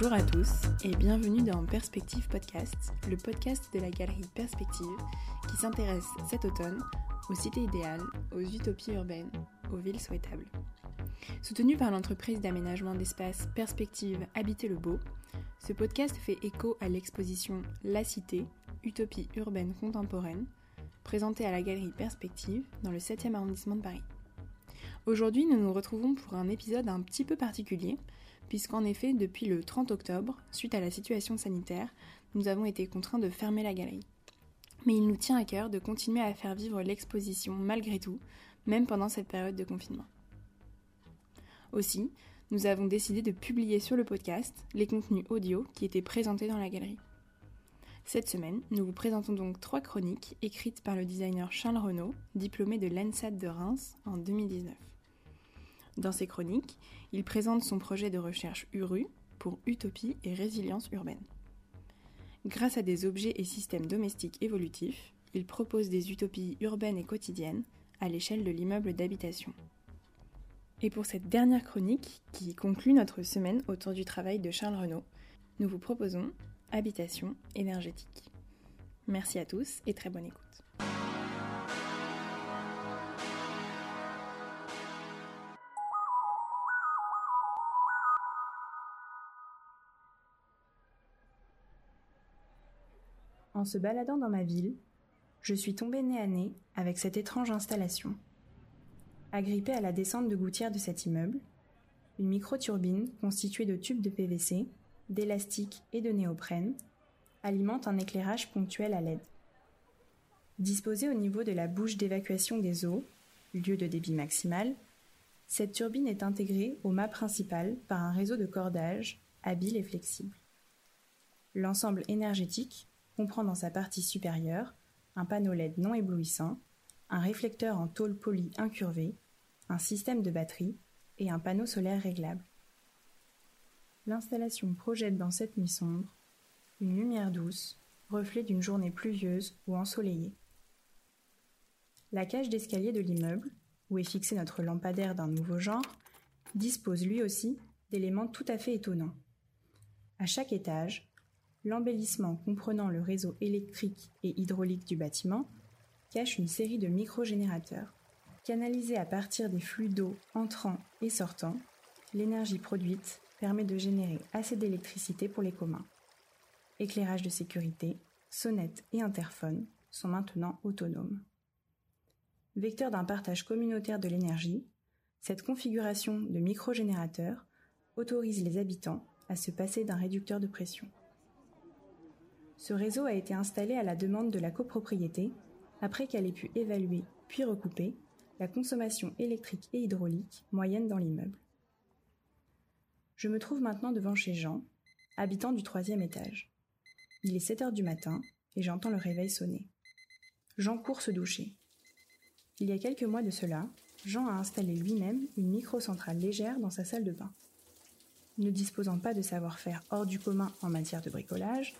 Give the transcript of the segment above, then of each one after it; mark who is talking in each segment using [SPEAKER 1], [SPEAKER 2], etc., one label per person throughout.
[SPEAKER 1] Bonjour à tous et bienvenue dans Perspective Podcast, le podcast de la galerie Perspective qui s'intéresse cet automne aux cités idéales, aux utopies urbaines, aux villes souhaitables. Soutenu par l'entreprise d'aménagement d'espace Perspective Habiter le Beau, ce podcast fait écho à l'exposition La Cité, Utopie urbaine contemporaine, présentée à la galerie Perspective dans le 7e arrondissement de Paris. Aujourd'hui, nous nous retrouvons pour un épisode un petit peu particulier, puisqu'en effet, depuis le 30 octobre, suite à la situation sanitaire, nous avons été contraints de fermer la galerie. Mais il nous tient à cœur de continuer à faire vivre l'exposition malgré tout, même pendant cette période de confinement. Aussi, nous avons décidé de publier sur le podcast les contenus audio qui étaient présentés dans la galerie. Cette semaine, nous vous présentons donc trois chroniques écrites par le designer Charles Renaud, diplômé de l'ENSAT de Reims en 2019. Dans ces chroniques, il présente son projet de recherche URU pour utopie et résilience urbaine. Grâce à des objets et systèmes domestiques évolutifs, il propose des utopies urbaines et quotidiennes à l'échelle de l'immeuble d'habitation. Et pour cette dernière chronique, qui conclut notre semaine autour du travail de Charles Renaud, nous vous proposons Habitation énergétique. Merci à tous et très bonne écoute. En se baladant dans ma ville, je suis tombée nez à nez avec cette étrange installation. Agrippée à la descente de gouttière de cet immeuble, une micro-turbine constituée de tubes de PVC, d'élastique et de néoprène alimente un éclairage ponctuel à LED. Disposée au niveau de la bouche d'évacuation des eaux, lieu de débit maximal, cette turbine est intégrée au mât principal par un réseau de cordage habile et flexible. L'ensemble énergétique comprend dans sa partie supérieure un panneau LED non éblouissant, un réflecteur en tôle polie incurvé, un système de batterie et un panneau solaire réglable. L'installation projette dans cette nuit sombre une lumière douce, reflet d'une journée pluvieuse ou ensoleillée. La cage d'escalier de l'immeuble, où est fixé notre lampadaire d'un nouveau genre, dispose lui aussi d'éléments tout à fait étonnants. À chaque étage, L'embellissement comprenant le réseau électrique et hydraulique du bâtiment cache une série de microgénérateurs. Canalisés à partir des flux d'eau entrant et sortant, l'énergie produite permet de générer assez d'électricité pour les communs. Éclairage de sécurité, sonnettes et interphones sont maintenant autonomes. Vecteur d'un partage communautaire de l'énergie, cette configuration de microgénérateurs autorise les habitants à se passer d'un réducteur de pression. Ce réseau a été installé à la demande de la copropriété après qu'elle ait pu évaluer puis recouper la consommation électrique et hydraulique moyenne dans l'immeuble. Je me trouve maintenant devant chez Jean, habitant du troisième étage. Il est 7 heures du matin et j'entends le réveil sonner. Jean court se doucher. Il y a quelques mois de cela, Jean a installé lui-même une micro-centrale légère dans sa salle de bain. Ne disposant pas de savoir-faire hors du commun en matière de bricolage,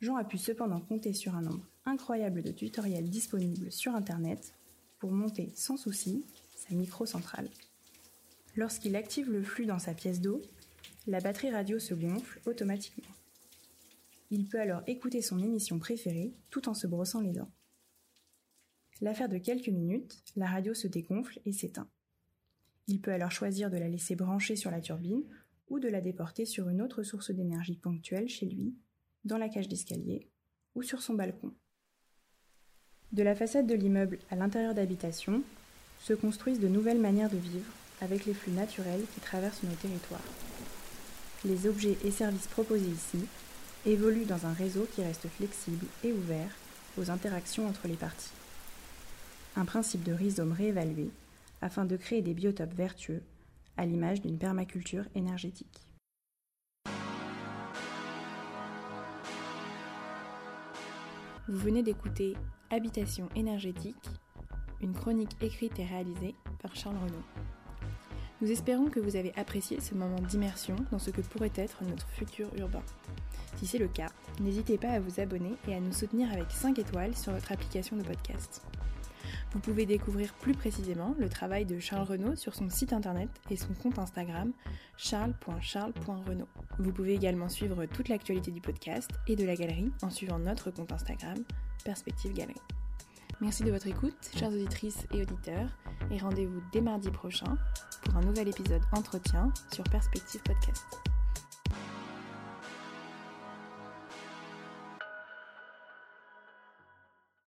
[SPEAKER 1] Jean a pu cependant compter sur un nombre incroyable de tutoriels disponibles sur Internet pour monter sans souci sa micro-centrale. Lorsqu'il active le flux dans sa pièce d'eau, la batterie radio se gonfle automatiquement. Il peut alors écouter son émission préférée tout en se brossant les dents. L'affaire de quelques minutes, la radio se dégonfle et s'éteint. Il peut alors choisir de la laisser brancher sur la turbine ou de la déporter sur une autre source d'énergie ponctuelle chez lui dans la cage d'escalier ou sur son balcon. De la façade de l'immeuble à l'intérieur d'habitation se construisent de nouvelles manières de vivre avec les flux naturels qui traversent nos territoires. Les objets et services proposés ici évoluent dans un réseau qui reste flexible et ouvert aux interactions entre les parties. Un principe de rhizome réévalué afin de créer des biotopes vertueux à l'image d'une permaculture énergétique. Vous venez d'écouter Habitation énergétique, une chronique écrite et réalisée par Charles Renaud. Nous espérons que vous avez apprécié ce moment d'immersion dans ce que pourrait être notre futur urbain. Si c'est le cas, n'hésitez pas à vous abonner et à nous soutenir avec 5 étoiles sur votre application de podcast.
[SPEAKER 2] Vous pouvez découvrir plus précisément le travail de Charles Renaud sur son site internet et son compte Instagram charles.charles.renaud. Vous pouvez également suivre toute l'actualité du podcast et de la galerie en suivant notre compte Instagram Perspective Galerie. Merci de votre écoute, chères auditrices et auditeurs, et rendez-vous dès mardi prochain pour un nouvel épisode entretien sur Perspective Podcast.